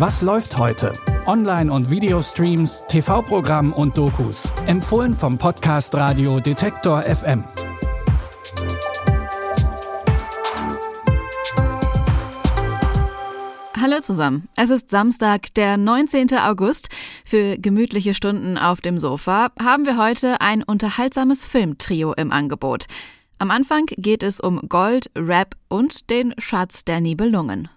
Was läuft heute? Online- und Videostreams, TV-Programm und Dokus. Empfohlen vom Podcast Radio Detektor FM. Hallo zusammen. Es ist Samstag, der 19. August. Für gemütliche Stunden auf dem Sofa haben wir heute ein unterhaltsames Filmtrio im Angebot. Am Anfang geht es um Gold, Rap und den Schatz der Nibelungen.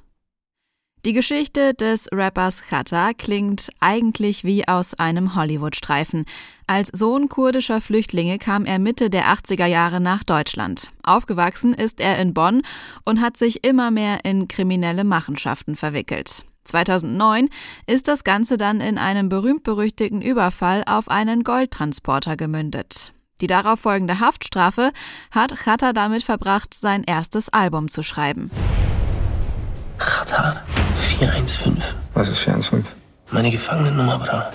Die Geschichte des Rappers Chata klingt eigentlich wie aus einem Hollywood-Streifen. Als Sohn kurdischer Flüchtlinge kam er Mitte der 80er Jahre nach Deutschland. Aufgewachsen ist er in Bonn und hat sich immer mehr in kriminelle Machenschaften verwickelt. 2009 ist das Ganze dann in einem berühmt-berüchtigten Überfall auf einen Goldtransporter gemündet. Die darauf folgende Haftstrafe hat Chata damit verbracht, sein erstes Album zu schreiben. Chata 415. Was ist 415? Meine Gefangenennummer, bra.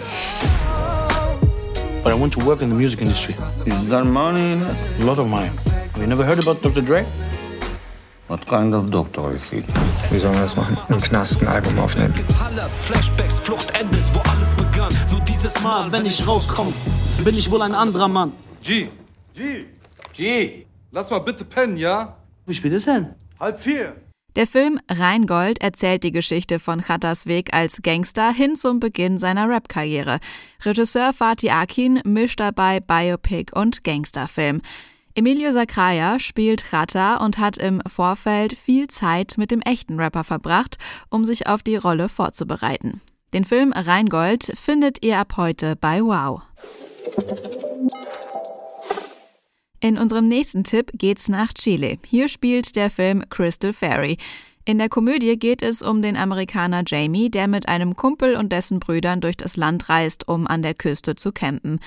But I want to work in the music industry. Is there money in it? A lot of money. Have you never heard about Dr. Dre? What kind of doctor is he? Wie sollen wir das machen? Im Knast ein Album aufnehmen? Flashbacks, Flucht endet, wo alles begann. Nur dieses Mal, wenn ich rauskomme, bin ich wohl ein anderer Mann. G. G. G. Lass mal bitte pennen, ja? Wie spät ist denn? Halb vier. Der Film Rheingold erzählt die Geschichte von Chatas Weg als Gangster hin zum Beginn seiner Rap-Karriere. Regisseur Fatih Akin mischt dabei Biopic und Gangsterfilm. Emilio Sacraia spielt Chata und hat im Vorfeld viel Zeit mit dem echten Rapper verbracht, um sich auf die Rolle vorzubereiten. Den Film Rheingold findet ihr ab heute bei Wow. In unserem nächsten Tipp geht's nach Chile. Hier spielt der Film Crystal Fairy. In der Komödie geht es um den Amerikaner Jamie, der mit einem Kumpel und dessen Brüdern durch das Land reist, um an der Küste zu campen.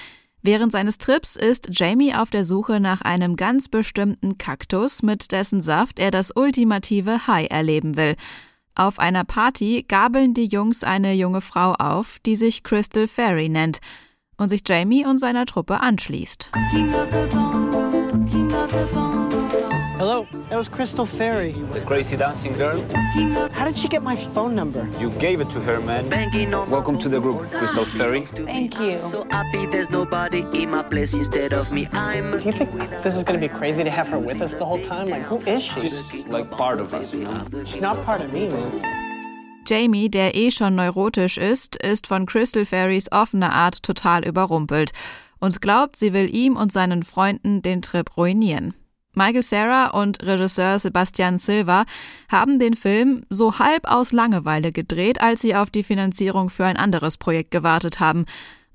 Während seines Trips ist Jamie auf der Suche nach einem ganz bestimmten Kaktus, mit dessen Saft er das ultimative High erleben will. Auf einer Party gabeln die Jungs eine junge Frau auf, die sich Crystal Fairy nennt und sich Jamie und seiner Truppe anschließt. Hello, that was Crystal Fairy. The crazy dancing girl? How did she get my phone number? You gave it to her, man. Welcome to the group, Crystal Fairy. Thank you. So happy there's nobody in my place instead of me. I'm. Do you think this is going to be crazy to have her with us the whole time? Like, who is she? She's like part of us, you know? She's not part of me, man. Jamie, der eh schon neurotisch ist, ist von Crystal Fairies offener Art total überrumpelt und glaubt, sie will ihm und seinen Freunden den Trip ruinieren. Michael Sarah und Regisseur Sebastian Silva haben den Film so halb aus Langeweile gedreht, als sie auf die Finanzierung für ein anderes Projekt gewartet haben.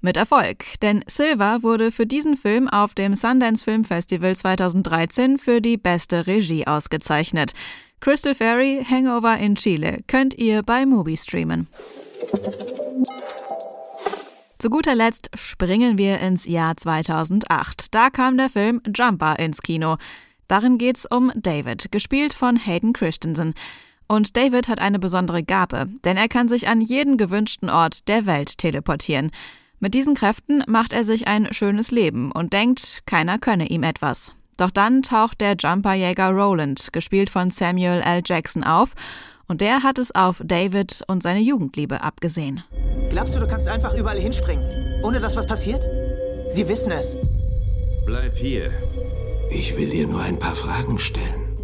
Mit Erfolg, denn Silva wurde für diesen Film auf dem Sundance Film Festival 2013 für die beste Regie ausgezeichnet. Crystal Fairy Hangover in Chile könnt ihr bei Movie streamen. Zu guter Letzt springen wir ins Jahr 2008. Da kam der Film Jumper ins Kino. Darin geht's um David, gespielt von Hayden Christensen. Und David hat eine besondere Gabe, denn er kann sich an jeden gewünschten Ort der Welt teleportieren. Mit diesen Kräften macht er sich ein schönes Leben und denkt, keiner könne ihm etwas. Doch dann taucht der Jumperjäger Roland, gespielt von Samuel L. Jackson, auf und der hat es auf David und seine Jugendliebe abgesehen. Glaubst du, du kannst einfach überall hinspringen, ohne dass was passiert? Sie wissen es. Bleib hier. Ich will dir nur ein paar Fragen stellen.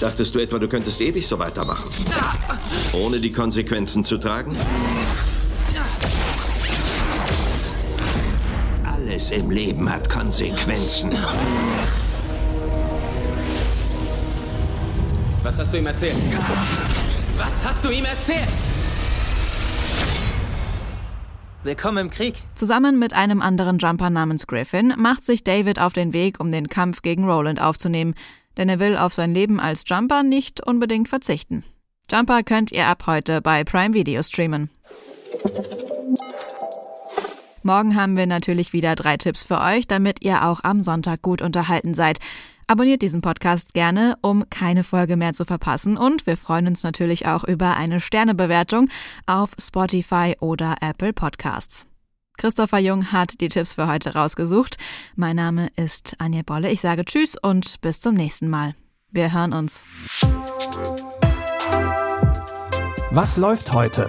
Dachtest du etwa, du könntest ewig so weitermachen? Ohne die Konsequenzen zu tragen? Alles im Leben hat Konsequenzen. Was hast du ihm erzählt? Was hast du ihm erzählt? Willkommen im Krieg. Zusammen mit einem anderen Jumper namens Griffin macht sich David auf den Weg, um den Kampf gegen Roland aufzunehmen, denn er will auf sein Leben als Jumper nicht unbedingt verzichten. Jumper könnt ihr ab heute bei Prime Video streamen. Morgen haben wir natürlich wieder drei Tipps für euch, damit ihr auch am Sonntag gut unterhalten seid. Abonniert diesen Podcast gerne, um keine Folge mehr zu verpassen. Und wir freuen uns natürlich auch über eine Sternebewertung auf Spotify oder Apple Podcasts. Christopher Jung hat die Tipps für heute rausgesucht. Mein Name ist Anja Bolle. Ich sage Tschüss und bis zum nächsten Mal. Wir hören uns. Was läuft heute?